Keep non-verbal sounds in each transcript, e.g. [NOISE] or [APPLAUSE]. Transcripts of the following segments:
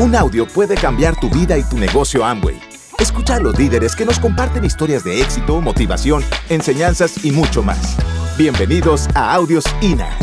Un audio puede cambiar tu vida y tu negocio Amway. Escucha a los líderes que nos comparten historias de éxito, motivación, enseñanzas y mucho más. Bienvenidos a Audios INA.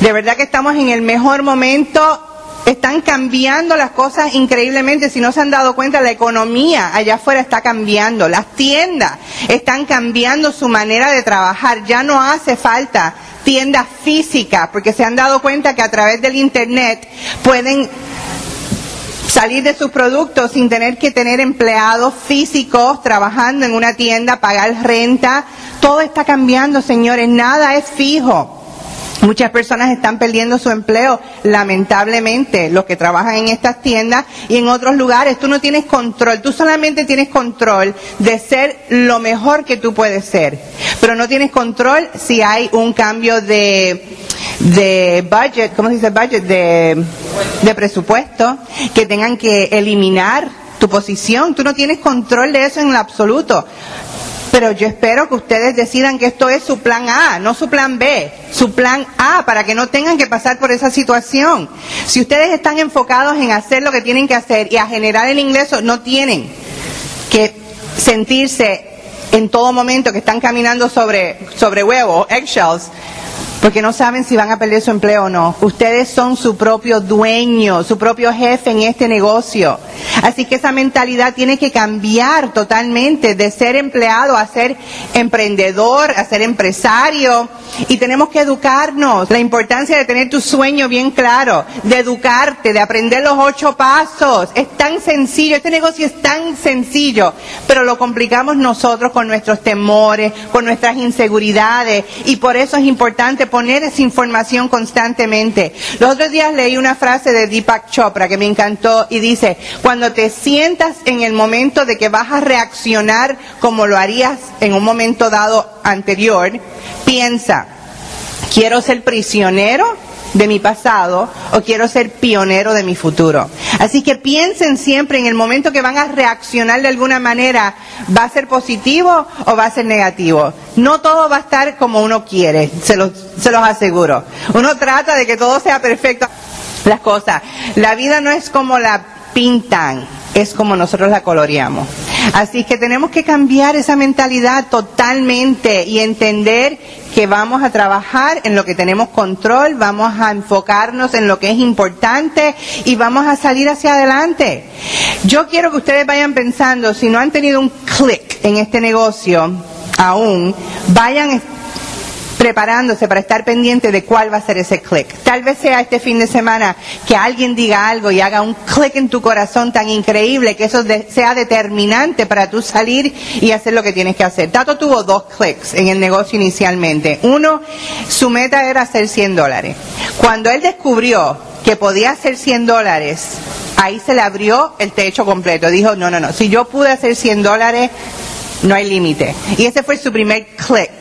De verdad que estamos en el mejor momento. Están cambiando las cosas increíblemente. Si no se han dado cuenta, la economía allá afuera está cambiando. Las tiendas están cambiando su manera de trabajar. Ya no hace falta tiendas físicas porque se han dado cuenta que a través del Internet pueden salir de sus productos sin tener que tener empleados físicos trabajando en una tienda, pagar renta. Todo está cambiando, señores. Nada es fijo. Muchas personas están perdiendo su empleo, lamentablemente, los que trabajan en estas tiendas y en otros lugares. Tú no tienes control, tú solamente tienes control de ser lo mejor que tú puedes ser, pero no tienes control si hay un cambio de, de budget, ¿cómo se dice budget? De, de presupuesto, que tengan que eliminar tu posición. Tú no tienes control de eso en lo absoluto. Pero yo espero que ustedes decidan que esto es su plan A, no su plan B, su plan A, para que no tengan que pasar por esa situación. Si ustedes están enfocados en hacer lo que tienen que hacer y a generar el ingreso, no tienen que sentirse en todo momento que están caminando sobre, sobre huevos, eggshells, porque no saben si van a perder su empleo o no. Ustedes son su propio dueño, su propio jefe en este negocio. Así que esa mentalidad tiene que cambiar totalmente de ser empleado a ser emprendedor, a ser empresario. Y tenemos que educarnos. La importancia de tener tu sueño bien claro, de educarte, de aprender los ocho pasos. Es tan sencillo, este negocio es tan sencillo, pero lo complicamos nosotros con nuestros temores, con nuestras inseguridades. Y por eso es importante poner esa información constantemente. Los otros días leí una frase de Deepak Chopra que me encantó y dice, cuando te sientas en el momento de que vas a reaccionar como lo harías en un momento dado anterior, piensa, ¿quiero ser prisionero de mi pasado o quiero ser pionero de mi futuro. Así que piensen siempre en el momento que van a reaccionar de alguna manera, ¿va a ser positivo o va a ser negativo? No todo va a estar como uno quiere, se los, se los aseguro. Uno trata de que todo sea perfecto. Las cosas. La vida no es como la pintan, es como nosotros la coloreamos. Así que tenemos que cambiar esa mentalidad totalmente y entender que vamos a trabajar en lo que tenemos control, vamos a enfocarnos en lo que es importante y vamos a salir hacia adelante. Yo quiero que ustedes vayan pensando, si no han tenido un clic en este negocio aún, vayan preparándose para estar pendiente de cuál va a ser ese clic. Tal vez sea este fin de semana que alguien diga algo y haga un clic en tu corazón tan increíble que eso sea determinante para tú salir y hacer lo que tienes que hacer. Tato tuvo dos clics en el negocio inicialmente. Uno, su meta era hacer 100 dólares. Cuando él descubrió que podía hacer 100 dólares, ahí se le abrió el techo completo. Dijo, no, no, no, si yo pude hacer 100 dólares, no hay límite. Y ese fue su primer click.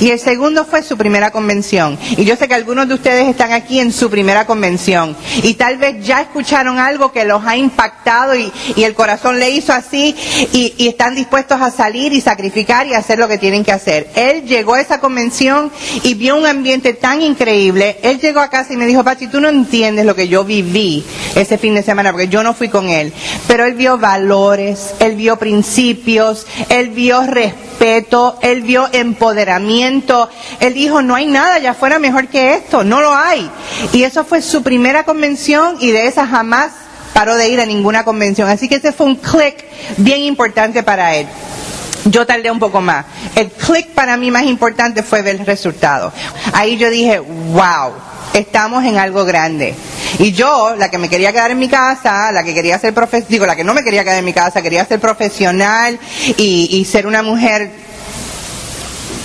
Y el segundo fue su primera convención. Y yo sé que algunos de ustedes están aquí en su primera convención. Y tal vez ya escucharon algo que los ha impactado y, el corazón le hizo así y, están dispuestos a salir y sacrificar y hacer lo que tienen que hacer. Él llegó a esa convención y vio un ambiente tan increíble. Él llegó a casa y me dijo, Pati, tú no entiendes lo que yo viví ese fin de semana porque yo no fui con él. Pero él vio valores, él vio principios, él vio respeto, él vio empoderamiento. Él dijo, no hay nada allá afuera mejor que esto, no lo hay. Y eso fue su primera convención y de esa jamás paró de ir a ninguna convención. Así que ese fue un clic bien importante para él. Yo tardé un poco más. El clic para mí más importante fue ver el resultado. Ahí yo dije, wow, estamos en algo grande. Y yo, la que me quería quedar en mi casa, la que quería ser profesional, digo, la que no me quería quedar en mi casa, quería ser profesional y, y ser una mujer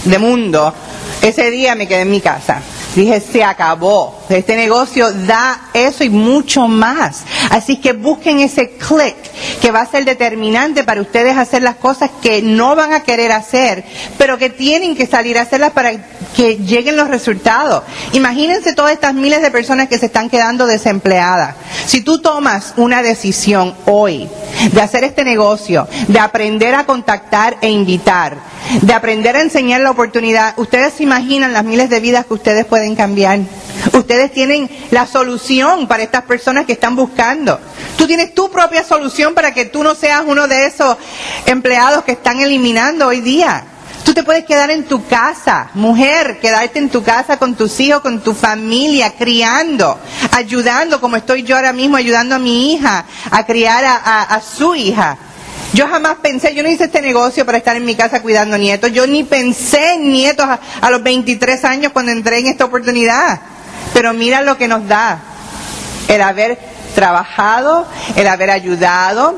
de mundo, ese día me quedé en mi casa. Dije, se acabó. Este negocio da eso y mucho más. Así que busquen ese click que va a ser determinante para ustedes hacer las cosas que no van a querer hacer, pero que tienen que salir a hacerlas para que lleguen los resultados. Imagínense todas estas miles de personas que se están quedando desempleadas. Si tú tomas una decisión hoy de hacer este negocio, de aprender a contactar e invitar, de aprender a enseñar la oportunidad, ustedes se imaginan las miles de vidas que ustedes pueden cambiar. Ustedes tienen la solución para estas personas que están buscando. Tú tienes tu propia solución para que tú no seas uno de esos empleados que están eliminando hoy día. Tú te puedes quedar en tu casa, mujer, quedarte en tu casa con tus hijos, con tu familia, criando, ayudando, como estoy yo ahora mismo ayudando a mi hija a criar a, su hija. Yo jamás pensé, yo no hice este negocio para estar en mi casa cuidando nietos, yo ni pensé en nietos a, a los 23 años cuando entré en esta oportunidad. Pero mira lo que nos da el haber trabajado, el haber ayudado,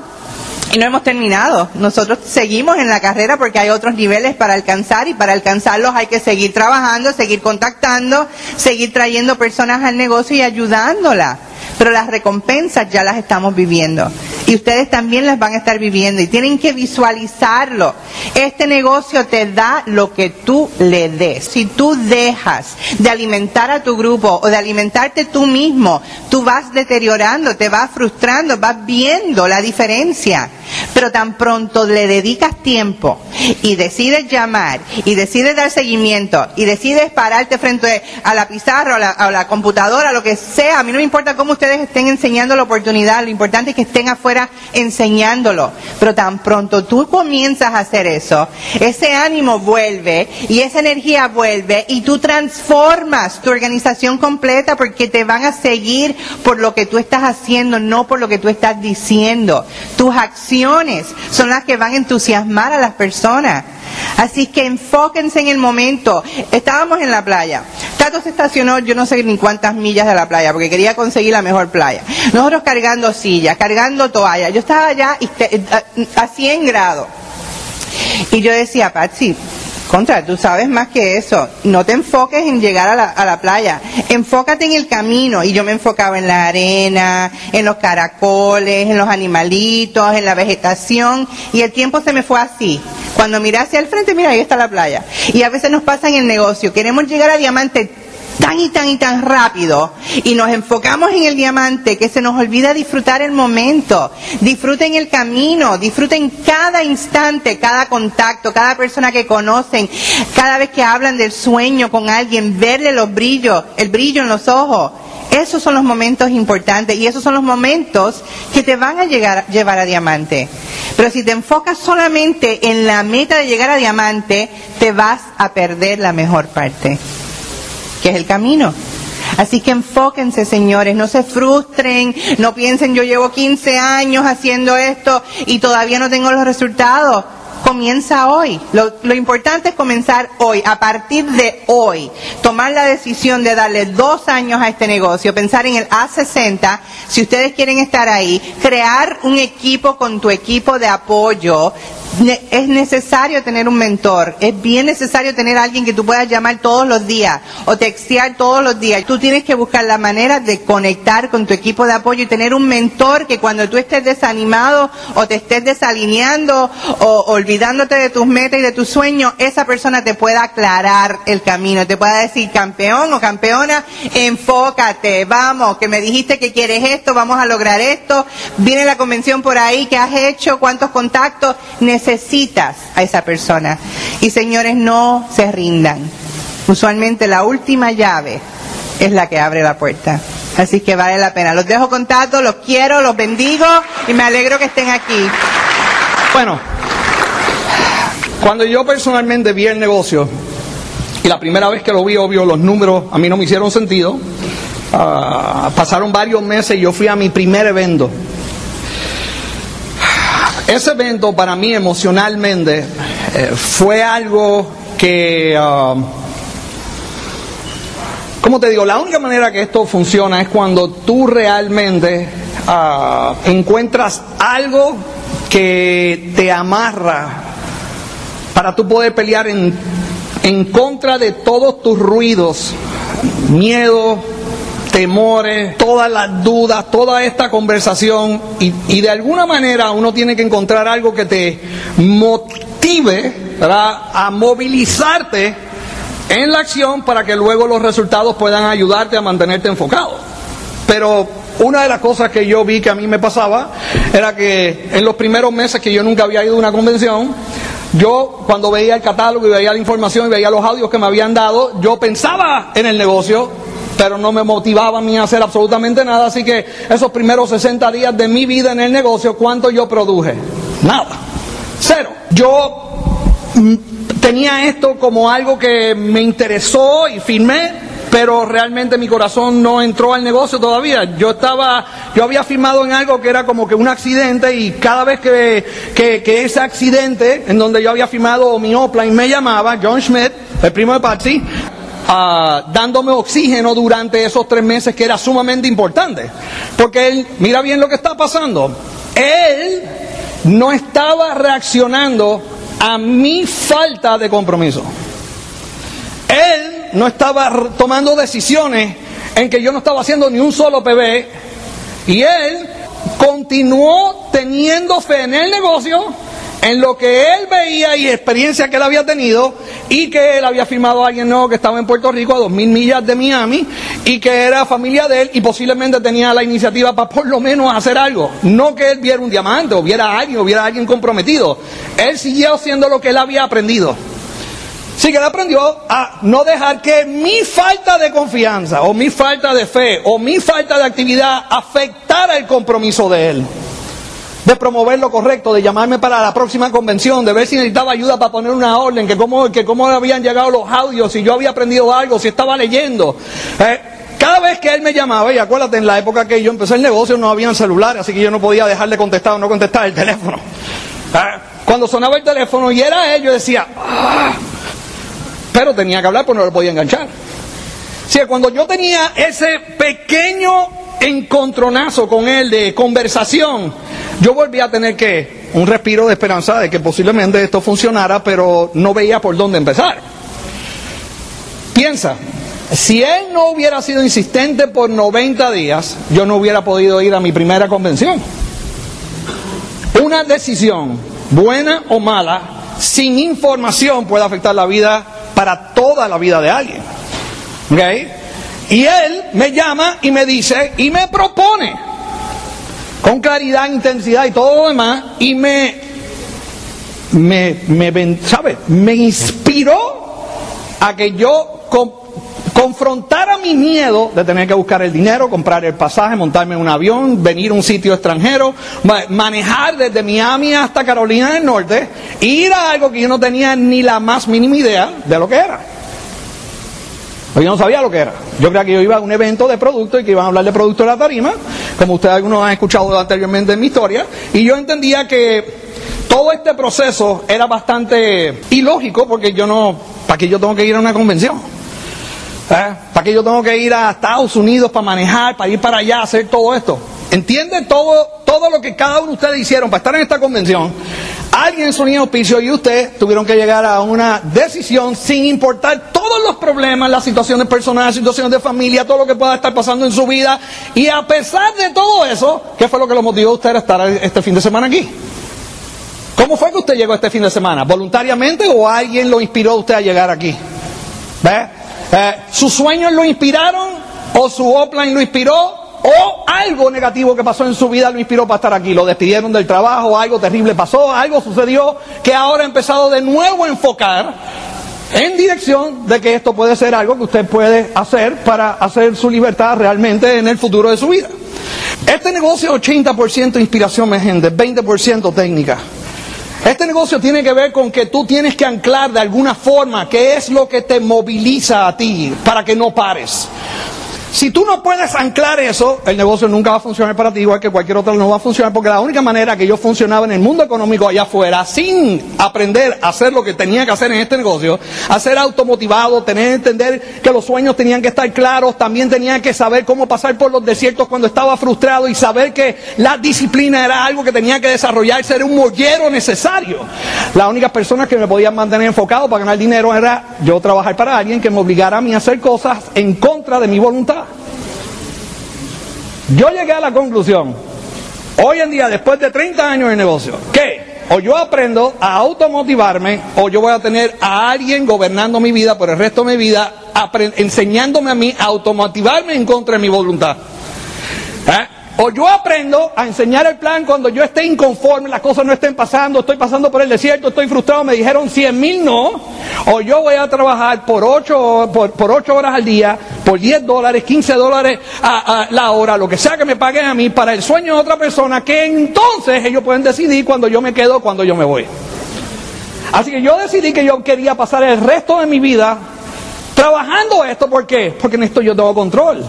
y no hemos terminado. Nosotros seguimos en la carrera porque hay otros niveles para alcanzar y para alcanzarlos hay que seguir trabajando, seguir contactando, seguir trayendo personas al negocio y ayudándolas pero las recompensas ya las estamos viviendo. Y ustedes también las van a estar viviendo y tienen que visualizarlo. Este negocio te da lo que tú le des. Si tú dejas de alimentar a tu grupo o de alimentarte tú mismo, tú vas deteriorando, te vas frustrando, vas viendo la diferencia. Pero tan pronto le dedicas tiempo y decides llamar y decides dar seguimiento y decides pararte frente a la pizarra o a la, a la computadora, lo que sea, a mí no me importa cómo ustedes estén enseñando la oportunidad, lo importante es que estén afuera enseñándolo. Pero tan pronto tú comienzas a hacer eso, ese ánimo vuelve y esa energía vuelve y tú transformas tu organización completa porque te van a seguir por lo que tú estás haciendo, no por lo que tú estás diciendo. Tus acciones son las que van a entusiasmar a las personas. Así que enfóquense en el momento. Estábamos en la playa. Tato se estacionó, yo no sé ni cuántas millas de la playa, porque quería conseguir la mejor playa. Nosotros cargando sillas, cargando toallas. Yo estaba allá eh, a 100 grados. Y yo decía, Patsy, contra, tú sabes más que eso. No te enfoques en llegar a la, playa. Enfócate en el camino. Y yo me enfocaba en la arena, en los caracoles, en los animalitos, en la vegetación. Y el tiempo se me fue así. Cuando miré hacia el frente, mira, ahí está la playa. Y a veces nos pasa en el negocio. Queremos llegar a diamante tan y tan y tan rápido y nos enfocamos en el diamante que se nos olvida disfrutar el momento. Disfruten el camino, disfruten cada instante, cada contacto, cada persona que conocen, cada vez que hablan del sueño con alguien, verle los brillos, el brillo en los ojos. Esos son los momentos importantes y esos son los momentos que te van a llevar a diamante. Pero si te enfocas solamente en la meta de llegar a diamante, te vas a perder la mejor parte que es el camino. Así que enfóquense, señores, no se frustren, no piensen yo llevo 15 años haciendo esto y todavía no tengo los resultados. Comienza hoy. Lo, importante es comenzar hoy, a partir de hoy, tomar la decisión de darle dos años a este negocio, pensar en el A60, si ustedes quieren estar ahí, crear un equipo con tu equipo de apoyo, es necesario tener un mentor, es bien necesario tener a alguien que tú puedas llamar todos los días o textear todos los días. Tú tienes que buscar la manera de conectar con tu equipo de apoyo y tener un mentor que cuando tú estés desanimado o te estés desalineando o olvidándote de tus metas y de tus sueños, esa persona te pueda aclarar el camino, te pueda decir campeón o campeona, enfócate, vamos, que me dijiste que quieres esto, vamos a lograr esto, viene la convención por ahí, ¿qué has hecho? ¿Cuántos contactos? Necesitas a esa persona. Y señores, no se rindan. Usualmente la última llave es la que abre la puerta. Así que vale la pena. Los dejo con Tato, los quiero, los bendigo y me alegro que estén aquí. Bueno, cuando yo personalmente vi el negocio, y la primera vez que lo vi, obvio, los números a mí no me hicieron sentido. Ah, pasaron varios meses y yo fui a mi primer evento ese evento para mí emocionalmente eh, fue algo que, uh, ¿cómo te digo? La única manera que esto funciona es cuando tú realmente uh, encuentras algo que te amarra para tú poder pelear en, en contra de todos tus ruidos, miedo, temores, todas las dudas, toda esta conversación y, y de alguna manera uno tiene que encontrar algo que te motive a movilizarte en la acción para que luego los resultados puedan ayudarte a mantenerte enfocado. Pero una de las cosas que yo vi que a mí me pasaba era que en los primeros meses que yo nunca había ido a una convención, yo cuando veía el catálogo y veía la información y veía los audios que me habían dado, yo pensaba en el negocio, pero no me motivaba a mí a hacer absolutamente nada. Así que esos primeros 60 días de mi vida en el negocio, ¿cuánto yo produje? Nada. Cero. Yo mm, tenía esto como algo que me interesó y firmé, pero realmente mi corazón no entró al negocio todavía. Yo estaba, yo había firmado en algo que era como que un accidente y cada vez que, que, ese accidente en donde yo había firmado mi Opline me llamaba, John Schmidt, el primo de Patsy, ah, dándome oxígeno durante esos tres meses que era sumamente importante. Porque él, mira bien lo que está pasando, él no estaba reaccionando a mi falta de compromiso. Él no estaba tomando decisiones en que yo no estaba haciendo ni un solo PB y él continuó teniendo fe en el negocio, en lo que él veía y experiencia que él había tenido y que él había firmado a alguien nuevo que estaba en Puerto Rico a dos mil millas de Miami y que era familia de él y posiblemente tenía la iniciativa para por lo menos hacer algo. No que él viera un diamante o viera a alguien o viera a alguien comprometido. Él siguió haciendo lo que él había aprendido. Sí que él aprendió a no dejar que mi falta de confianza o mi falta de fe o mi falta de actividad afectara el compromiso de él. De promover lo correcto, de llamarme para la próxima convención, de ver si necesitaba ayuda para poner una orden, que cómo, que cómo habían llegado los audios, si yo había aprendido algo, si estaba leyendo. Eh, cada vez que él me llamaba, y acuérdate, en la época que yo empecé el negocio no había celulares, así que yo no podía dejarle contestar o no contestar el teléfono. Eh, cuando sonaba el teléfono y era él, yo decía, ah, pero tenía que hablar porque no lo podía enganchar. O cuando yo tenía ese pequeño encontronazo con él de conversación, yo volví a tener que un respiro de esperanza de que posiblemente esto funcionara, pero no veía por dónde empezar. Piensa, si él no hubiera sido insistente por 90 días, yo no hubiera podido ir a mi primera convención. Una decisión, buena o mala, sin información puede afectar la vida para toda la vida de alguien. Y él me llama y me dice y me propone con claridad, intensidad y todo lo demás y me, me, me, ¿sabe? me inspiró a que yo confrontara mi miedo de tener que buscar el dinero, comprar el pasaje, montarme en un avión, venir a un sitio extranjero, manejar desde Miami hasta Carolina del Norte, ir a algo que yo no tenía ni la más mínima idea de lo que era. Yo no sabía lo que era. Yo creía que yo iba a un evento de producto y que iban a hablar de producto de la tarima, como ustedes algunos han escuchado anteriormente en mi historia, y yo entendía que todo este proceso era bastante ilógico porque yo no, ¿para qué yo tengo que ir a una convención? ¿Eh? ¿Para qué yo tengo que ir a Estados Unidos para manejar, para ir para allá, hacer todo esto? ¿Entiende todo, todo lo que cada uno de ustedes hicieron para estar en esta convención? Alguien en su auspicio y usted tuvieron que llegar a una decisión sin importar todos los problemas, las situaciones personales, situaciones de familia, todo lo que pueda estar pasando en su vida. Y a pesar de todo eso, ¿qué fue lo que lo motivó a usted a estar este fin de semana aquí? ¿Cómo fue que usted llegó este fin de semana? ¿Voluntariamente o alguien lo inspiró a usted a llegar aquí? ¿Ve? Eh, ¿Sus sueños lo inspiraron? ¿O su offline lo inspiró? ¿O algo negativo que pasó en su vida lo inspiró para estar aquí? ¿Lo despidieron del trabajo? ¿Algo terrible pasó? ¿Algo sucedió que ahora ha empezado de nuevo a enfocar en dirección de que esto puede ser algo que usted puede hacer para hacer su libertad realmente en el futuro de su vida? Este negocio es 80% inspiración, gente, 20% técnica. Este negocio tiene que ver con que tú tienes que anclar de alguna forma qué es lo que te moviliza a ti para que no pares. Si tú no puedes anclar eso, el negocio nunca va a funcionar para ti, igual que cualquier otro no va a funcionar, porque la única manera que yo funcionaba en el mundo económico allá afuera, sin aprender a hacer lo que tenía que hacer en este negocio, a ser automotivado, tener que entender que los sueños tenían que estar claros, también tenía que saber cómo pasar por los desiertos cuando estaba frustrado y saber que la disciplina era algo que tenía que desarrollarse, era un mollero necesario. Las únicas personas que me podían mantener enfocado para ganar dinero era yo trabajar para alguien que me obligara a mí a hacer cosas en contra de mi voluntad. Yo llegué a la conclusión, hoy en día, después de 30 años de negocio, que o yo aprendo a automotivarme o yo voy a tener a alguien gobernando mi vida por el resto de mi vida, enseñándome a mí a automotivarme en contra de mi voluntad. ¿Eh? O yo aprendo a enseñar el plan cuando yo esté inconforme, las cosas no estén pasando, estoy pasando por el desierto, estoy frustrado, me dijeron 100 mil no. O yo voy a trabajar por 8, por, por horas al día, por 10 dólares, 15 dólares a, la hora, lo que sea que me paguen a mí, para el sueño de otra persona, que entonces ellos pueden decidir cuando yo me quedo, cuando yo me voy. Así que yo decidí que yo quería pasar el resto de mi vida trabajando esto. ¿Por qué? Porque en esto yo tengo control.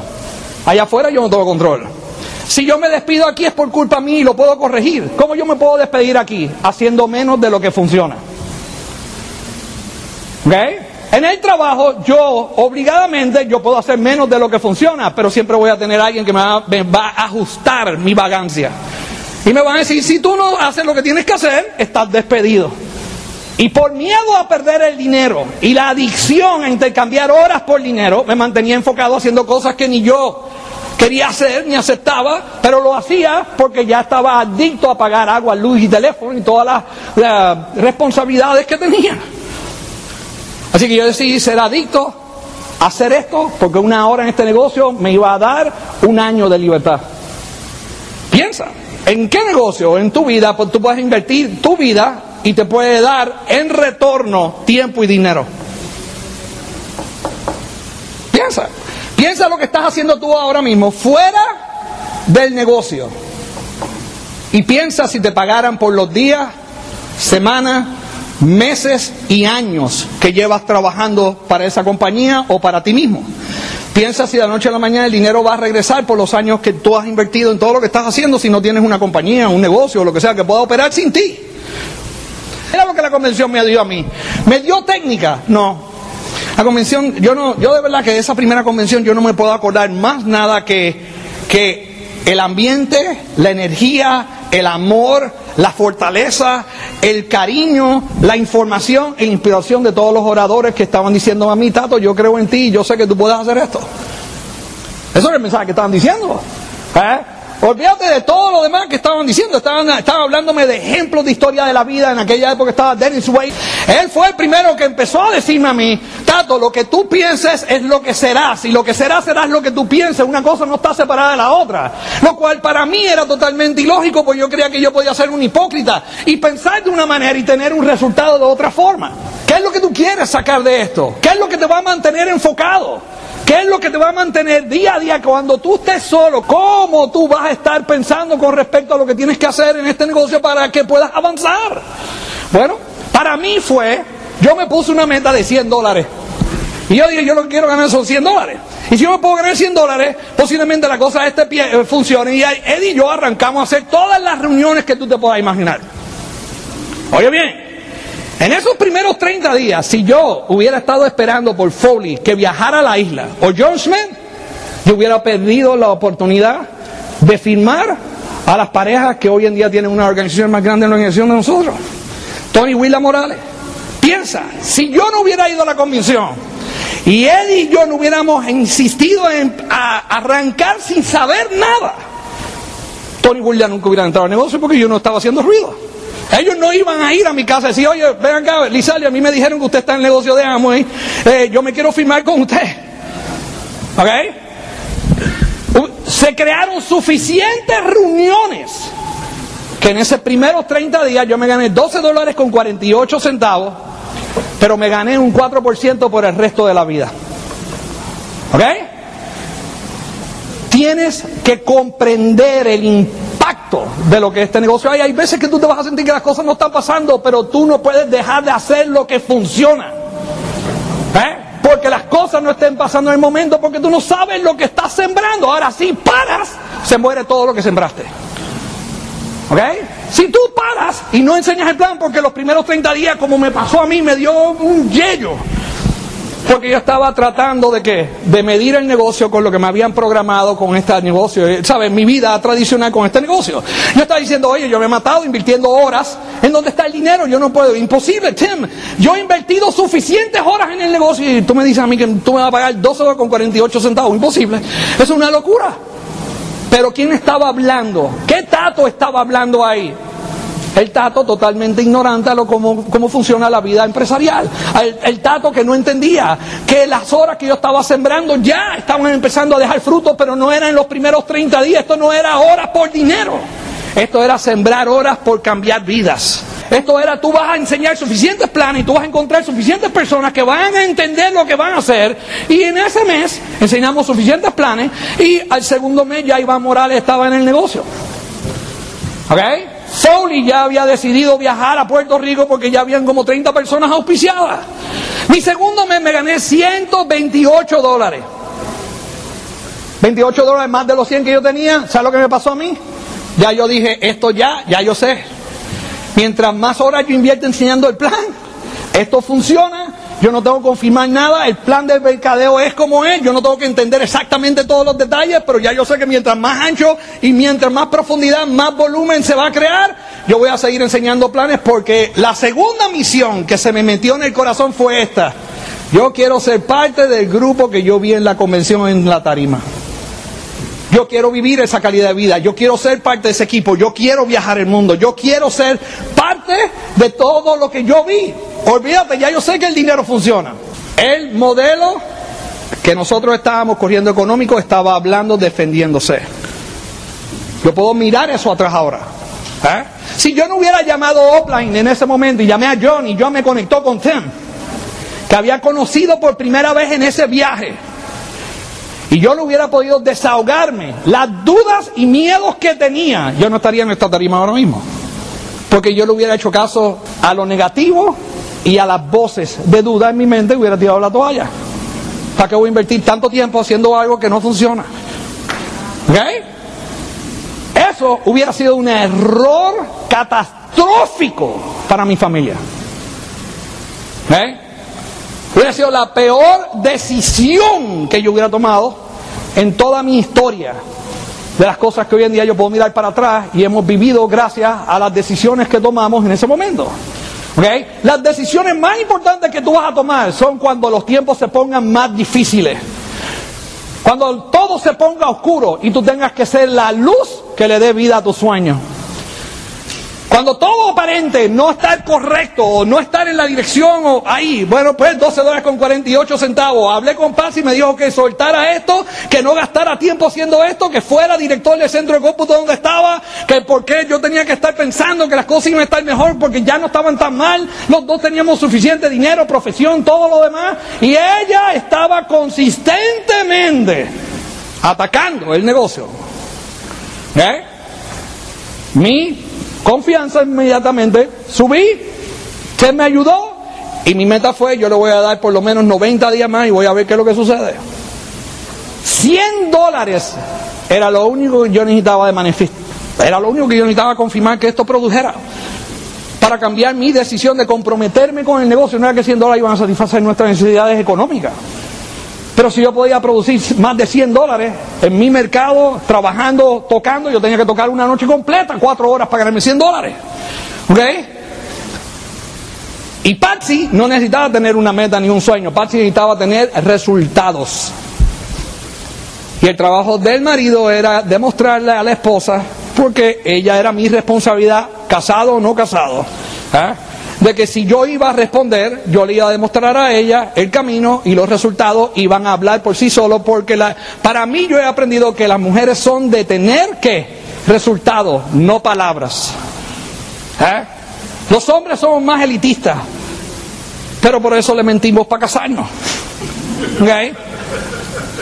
Allá afuera yo no tengo control. Si yo me despido aquí es por culpa mía y lo puedo corregir. ¿Cómo yo me puedo despedir aquí? Haciendo menos de lo que funciona. ¿Ok? En el trabajo, yo obligadamente, yo puedo hacer menos de lo que funciona, pero siempre voy a tener alguien que me va, a ajustar mi vagancia. Y me van a decir, si tú no haces lo que tienes que hacer, estás despedido. Y por miedo a perder el dinero y la adicción a intercambiar horas por dinero, me mantenía enfocado haciendo cosas que ni yo quería hacer ni aceptaba, pero lo hacía porque ya estaba adicto a pagar agua, luz y teléfono y todas las, responsabilidades que tenía. Así que yo decidí ser adicto a hacer esto porque una hora en este negocio me iba a dar un año de libertad. Piensa, ¿en qué negocio en tu vida pues tú puedes invertir tu vida y te puede dar en retorno tiempo y dinero? Piensa. Piensa lo que estás haciendo tú ahora mismo fuera del negocio. Y piensa si te pagaran por los días, semanas, meses y años que llevas trabajando para esa compañía o para ti mismo. Piensa si de la noche a la mañana el dinero va a regresar por los años que tú has invertido en todo lo que estás haciendo si no tienes una compañía, un negocio o lo que sea que pueda operar sin ti. Era lo que la convención me dio a mí. ¿Me dio técnica? No. La convención, yo no, yo de verdad que de esa primera convención yo no me puedo acordar más nada que, que el ambiente, la energía, el amor, la fortaleza, el cariño, la información e inspiración de todos los oradores que estaban diciendo a mí, Tato, yo creo en ti, yo sé que tú puedes hacer esto. Eso es el mensaje que estaban diciendo. ¿Eh? Olvídate de todo lo demás que estaban diciendo. Estaban, estaban hablándome de ejemplos de historia de la vida. En aquella época estaba Dennis Wade. Él fue el primero que empezó a decirme a mí, Tato, lo que tú pienses es lo que serás. Y lo que serás serás lo que tú pienses. Una cosa no está separada de la otra. Lo cual para mí era totalmente ilógico, porque yo creía que yo podía ser un hipócrita y pensar de una manera y tener un resultado de otra forma. ¿Qué es lo que tú quieres sacar de esto? ¿Qué es lo que te va a mantener enfocado? ¿Qué es lo que te va a mantener día a día cuando tú estés solo? ¿Cómo tú vas a estar pensando con respecto a lo que tienes que hacer en este negocio para que puedas avanzar? Bueno, para mí fue, yo me puse una meta de 100 dólares. Y yo dije, yo lo que quiero ganar son 100 dólares. Y si yo me puedo ganar 100 dólares, posiblemente la cosa este pie eh, funcione. Y Eddie y yo arrancamos a hacer todas las reuniones que tú te puedas imaginar. Oye bien, en esos primeros 30 días, si yo hubiera estado esperando por Foley que viajara a la isla, o John Smith, yo hubiera perdido la oportunidad de firmar a las parejas que hoy en día tienen una organización más grande en la organización de nosotros. Tony Willa Morales. Piensa, si yo no hubiera ido a la convención y él y yo no hubiéramos insistido en arrancar sin saber nada, Tony Willa nunca hubiera entrado al negocio porque yo no estaba haciendo ruido. Ellos no iban a ir a mi casa y decir, oye, ven acá, Lizalio, a mí me dijeron que usted está en el negocio de Amway, eh, yo me quiero firmar con usted. ¿Ok? Se crearon suficientes reuniones que en esos primeros 30 días yo me gané 12 dólares con 48 centavos, pero me gané un 4% por el resto de la vida. ¿Ok? Tienes que comprender el impacto de lo que este negocio hay. Hay veces que tú te vas a sentir que las cosas no están pasando, pero tú no puedes dejar de hacer lo que funciona. ¿Eh? Porque las cosas no estén pasando en el momento, porque tú no sabes lo que estás sembrando. Ahora, si paras, se muere todo lo que sembraste. ¿Ok? Si tú paras y no enseñas el plan, porque los primeros 30 días, como me pasó a mí, me dio un yello. Porque yo estaba tratando de qué? De medir el negocio con lo que me habían programado con este negocio, eh, ¿sabes? Mi vida tradicional con este negocio. Yo estaba diciendo, oye, yo me he matado invirtiendo horas. ¿En dónde está el dinero? Yo no puedo. Imposible, Tim. Yo he invertido suficientes horas en el negocio y tú me dices a mí que tú me vas a pagar 12 horas con 48 centavos. Imposible. Es una locura. Pero ¿quién estaba hablando? ¿Qué tato estaba hablando ahí? El tato totalmente ignorante a lo cómo, cómo funciona la vida empresarial. El, tato que no entendía que las horas que yo estaba sembrando ya estaban empezando a dejar frutos, pero no eran en los primeros 30 días. Esto no era horas por dinero. Esto era sembrar horas por cambiar vidas. Esto era, tú vas a enseñar suficientes planes y tú vas a encontrar suficientes personas que van a entender lo que van a hacer. Y en ese mes enseñamos suficientes planes y al segundo mes ya Iván Morales estaba en el negocio. ¿Ok? Foley ya había decidido viajar a Puerto Rico porque ya habían como 30 personas auspiciadas. Mi segundo mes me gané 128 dólares. 28 dólares más de los 100 que yo tenía. ¿Sabes lo que me pasó a mí? Ya yo dije, esto ya, ya yo sé. Mientras más horas yo invierto enseñando el plan, esto funciona, yo no tengo que confirmar nada, el plan del mercadeo es como es, yo no tengo que entender exactamente todos los detalles, pero ya yo sé que mientras más ancho y mientras más profundidad, más volumen se va a crear, yo voy a seguir enseñando planes porque la segunda misión que se me metió en el corazón fue esta. Yo quiero ser parte del grupo que yo vi en la convención en la tarima. Yo quiero vivir esa calidad de vida, yo quiero ser parte de ese equipo, yo quiero viajar el mundo, yo quiero ser parte de todo lo que yo vi. Olvídate, ya yo sé que el dinero funciona. El modelo que nosotros estábamos corriendo económico estaba hablando, defendiéndose. Yo puedo mirar eso atrás ahora. ¿eh? Si yo no hubiera llamado offline en ese momento y llamé a John y John me conectó con Tim, que había conocido por primera vez en ese viaje, y yo no hubiera podido desahogarme las dudas y miedos que tenía, yo no estaría en esta tarima ahora mismo. Porque yo le hubiera hecho caso a lo negativo y a las voces de duda en mi mente hubiera tirado la toalla. ¿Para qué voy a invertir tanto tiempo haciendo algo que no funciona? ¿Ok? Eso hubiera sido un error catastrófico para mi familia. ¿Ok? Hubiera sido la peor decisión que yo hubiera tomado en toda mi historia. De las cosas que hoy en día yo puedo mirar para atrás y hemos vivido gracias a las decisiones que tomamos en ese momento. ¿Okay? Las decisiones más importantes que tú vas a tomar son cuando los tiempos se pongan más difíciles. Cuando todo se ponga oscuro y tú tengas que ser la luz que le dé vida a tu sueño. Cuando todo aparente no estar correcto o no estar en la dirección o ahí, bueno, pues 12 dólares con 48 centavos. Hablé con Paz y me dijo que soltara esto, que no gastara tiempo haciendo esto, que fuera director del centro de cómputo donde estaba, que por qué yo tenía que estar pensando que las cosas iban a estar mejor porque ya no estaban tan mal, los dos teníamos suficiente dinero, profesión, todo lo demás, y ella estaba consistentemente atacando el negocio. ¿Eh? Mi confianza inmediatamente, subí, se me ayudó y mi meta fue, yo le voy a dar por lo menos 90 días más y voy a ver qué es lo que sucede. 100 dólares era lo único que yo necesitaba de manifiesto. Era lo único que yo necesitaba confirmar que esto produjera. Para cambiar mi decisión de comprometerme con el negocio, no era que 100 dólares iban a satisfacer nuestras necesidades económicas. Pero si yo podía producir más de 100 dólares en mi mercado, trabajando, tocando, yo tenía que tocar una noche completa, cuatro horas para ganarme 100 dólares. ¿Ok? Y Patsy no necesitaba tener una meta ni un sueño, Patsy necesitaba tener resultados. Y el trabajo del marido era demostrarle a la esposa, porque ella era mi responsabilidad, casado o no casado, ¿eh? De que si yo iba a responder, yo le iba a demostrar a ella el camino y los resultados iban a hablar por sí solos, porque la, para mí yo he aprendido que las mujeres son de tener que resultados, no palabras. ¿Eh? Los hombres somos más elitistas, pero por eso le mentimos para casarnos. ¿Okay?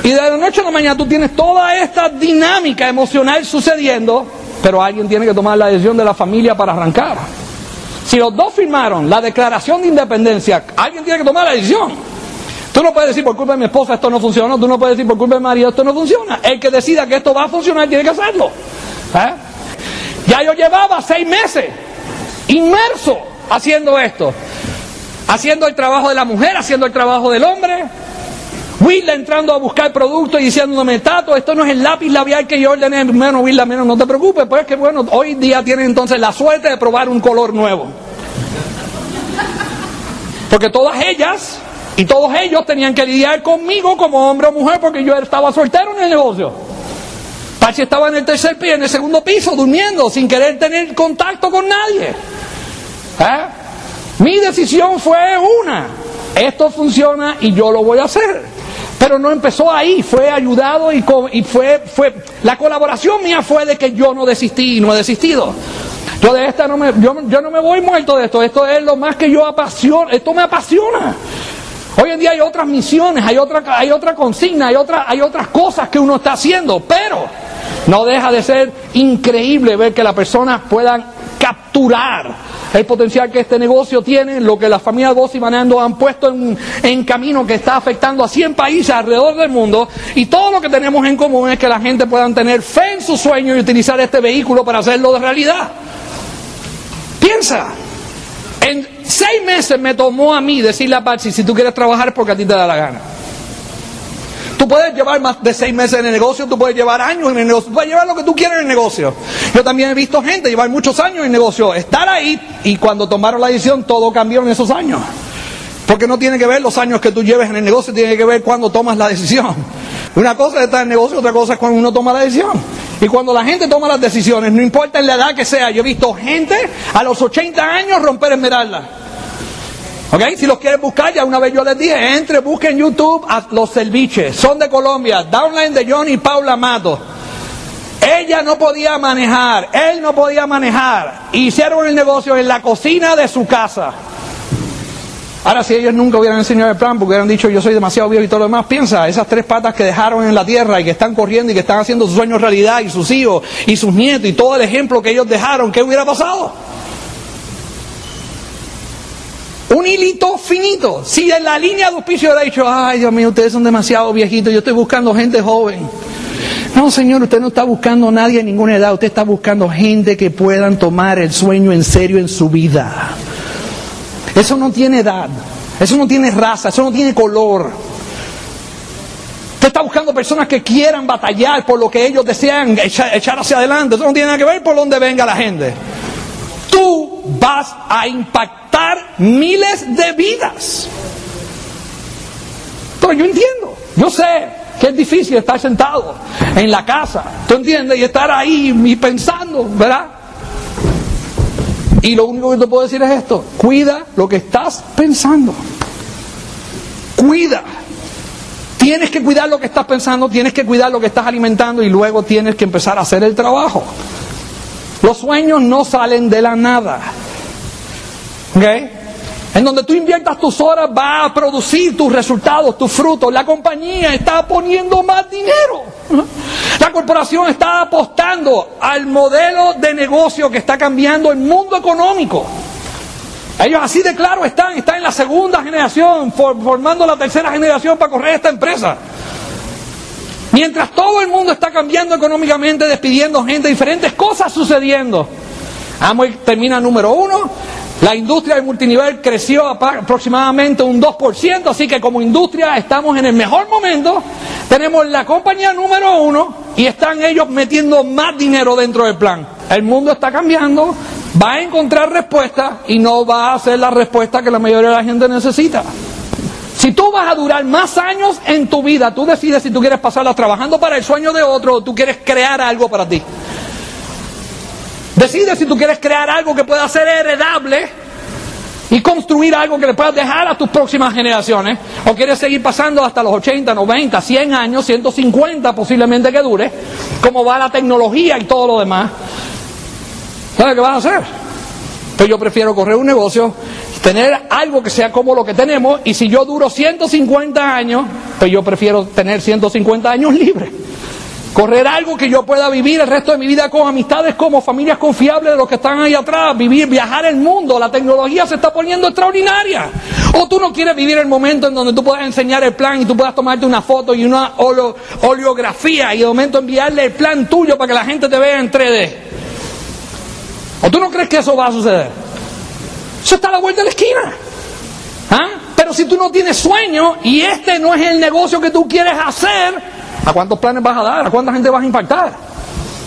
Y de la noche a la mañana tú tienes toda esta dinámica emocional sucediendo, pero alguien tiene que tomar la decisión de la familia para arrancar. Si los dos firmaron la declaración de independencia, alguien tiene que tomar la decisión. Tú no puedes decir por culpa de mi esposa esto no funciona, tú no puedes decir por culpa de mi marido esto no funciona. El que decida que esto va a funcionar tiene que hacerlo. ¿Eh? Ya yo llevaba seis meses inmerso haciendo esto, haciendo el trabajo de la mujer, haciendo el trabajo del hombre. Willa entrando a buscar productos y diciéndome, Tato, esto no es el lápiz labial que yo ordené. Menos, Willa, menos, no te preocupes, pues que bueno, hoy día tienen entonces la suerte de probar un color nuevo. Porque todas ellas y todos ellos tenían que lidiar conmigo como hombre o mujer porque yo estaba soltero en el negocio. Pachi estaba en el tercer piso, en el segundo piso, durmiendo, sin querer tener contacto con nadie. ¿Eh? Mi decisión fue una, esto funciona y yo lo voy a hacer. Pero no empezó ahí, fue ayudado y, fue, fue, la colaboración mía fue de que yo no desistí y no he desistido. Yo de esta no me, yo, yo no me voy muerto de esto, esto es lo más que yo apasiona, esto me apasiona. Hoy en día hay otras misiones, hay otra, hay otra consigna, hay, otra, hay otras cosas que uno está haciendo, pero no deja de ser increíble ver que las personas puedan capturar el potencial que este negocio tiene, lo que las familias Voz y Manando han puesto en, en, camino que está afectando a 100 países alrededor del mundo y todo lo que tenemos en común es que la gente pueda tener fe en su sueño y utilizar este vehículo para hacerlo de realidad. Piensa, en seis meses me tomó a mí decirle a Patsy, si tú quieres trabajar porque a ti te da la gana. Tú puedes llevar más de seis meses en el negocio, tú puedes llevar años en el negocio, puedes llevar lo que tú quieras en el negocio. Yo también he visto gente llevar muchos años en el negocio, estar ahí y cuando tomaron la decisión todo cambió en esos años. Porque no tiene que ver los años que tú lleves en el negocio, tiene que ver cuando tomas la decisión. Una cosa es estar en el negocio, otra cosa es cuando uno toma la decisión. Y cuando la gente toma las decisiones, no importa en la edad que sea, yo he visto gente a los 80 años romper esmeralda. Si los quieren buscar, ya una vez yo les dije, entre, busquen en YouTube a los Selviches. Son de Colombia. Downline de Johnny Paula Mato. Ella no podía manejar, él no podía manejar. Hicieron el negocio en la cocina de su casa. Ahora, si ellos nunca hubieran enseñado el plan, porque hubieran dicho yo soy demasiado viejo y todo lo demás, piensa, esas tres patas que dejaron en la tierra y que están corriendo y que están haciendo sus sueños realidad y sus hijos y sus nietos y todo el ejemplo que ellos dejaron, ¿qué hubiera pasado? Un hilito finito. Si en la línea de auspicio hubiera dicho, ay Dios mío, ustedes son demasiado viejitos, yo estoy buscando gente joven. No, Señor, usted no está buscando a nadie a ninguna edad, usted está buscando gente que puedan tomar el sueño en serio en su vida. Eso no tiene edad, eso no tiene raza, eso no tiene color. Usted está buscando personas que quieran batallar por lo que ellos desean echar, echar hacia adelante. Eso no tiene nada que ver por dónde venga la gente. Tú vas a impactar miles de vidas. Pero yo entiendo, yo sé que es difícil estar sentado en la casa, ¿tú entiendes? Y estar ahí y pensando, ¿verdad? Y lo único que te puedo decir es esto, cuida lo que estás pensando. Cuida. Tienes que cuidar lo que estás pensando, tienes que cuidar lo que estás alimentando y luego tienes que empezar a hacer el trabajo. Los sueños no salen de la nada. ¿Ok? En donde tú inviertas tus horas va a producir tus resultados, tus frutos. La compañía está poniendo más dinero. La corporación está apostando al modelo de negocio que está cambiando el mundo económico. Ellos así de claro están, están en la segunda generación, formando la tercera generación para correr esta empresa. Mientras todo el mundo está cambiando económicamente, despidiendo gente, diferentes cosas sucediendo. Amway termina número uno, la industria del multinivel creció aproximadamente un 2%, así que como industria estamos en el mejor momento. Tenemos la compañía número uno y están ellos metiendo más dinero dentro del plan. El mundo está cambiando, va a encontrar respuestas y no va a ser la respuesta que la mayoría de la gente necesita. Si tú vas a durar más años en tu vida, tú decides si tú quieres pasarla trabajando para el sueño de otro o tú quieres crear algo para ti. Decide si tú quieres crear algo que pueda ser heredable y construir algo que le puedas dejar a tus próximas generaciones, o quieres seguir pasando hasta los 80, 90, 100 años, 150 posiblemente que dure, como va la tecnología y todo lo demás. ¿Sabes qué vas a hacer? Pues yo prefiero correr un negocio, tener algo que sea como lo que tenemos, y si yo duro 150 años, pues yo prefiero tener 150 años [LAUGHS] libres. Correr algo que yo pueda vivir el resto de mi vida con amistades como familias confiables de los que están ahí atrás, vivir, viajar el mundo, la tecnología se está poniendo extraordinaria. O tú no quieres vivir el momento en donde tú puedas enseñar el plan y tú puedas tomarte una foto y una oleografía y de momento enviarle el plan tuyo para que la gente te vea en 3D. ¿O tú no crees que eso va a suceder? Eso está a la vuelta de la esquina. ¿Ah? Pero si tú no tienes sueño y este no es el negocio que tú quieres hacer, ¿A cuántos planes vas a dar? ¿A cuánta gente vas a impactar?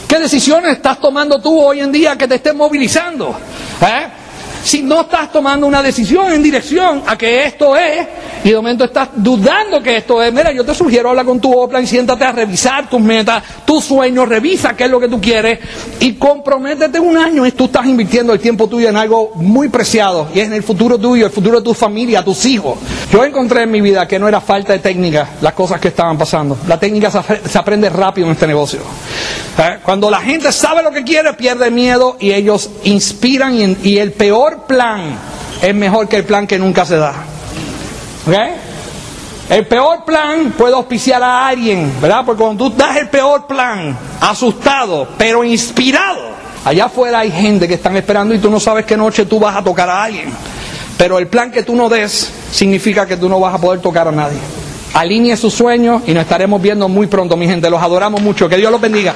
¿Qué decisiones estás tomando tú hoy en día que te estén movilizando? ¿Eh? Si no estás tomando una decisión en dirección a que esto es, y de momento estás dudando que esto es, mira, yo te sugiero hablar con tu Oplan, siéntate a revisar tus metas, tus sueños, revisa qué es lo que tú quieres y comprométete un año y tú estás invirtiendo el tiempo tuyo en algo muy preciado y es en el futuro tuyo, el futuro de tu familia, tus hijos. Yo encontré en mi vida que no era falta de técnica las cosas que estaban pasando. La técnica se aprende rápido en este negocio. ¿Eh? Cuando la gente sabe lo que quiere, pierde miedo y ellos inspiran y, el peor plan es mejor que el plan que nunca se da. El peor plan puede auspiciar a alguien, ¿verdad? Porque cuando tú das el peor plan, asustado, pero inspirado, allá afuera hay gente que están esperando y tú no sabes qué noche tú vas a tocar a alguien. Pero el plan que tú no des significa que tú no vas a poder tocar a nadie. Alinee sus sueños y nos estaremos viendo muy pronto, mi gente. Los adoramos mucho. Que Dios los bendiga.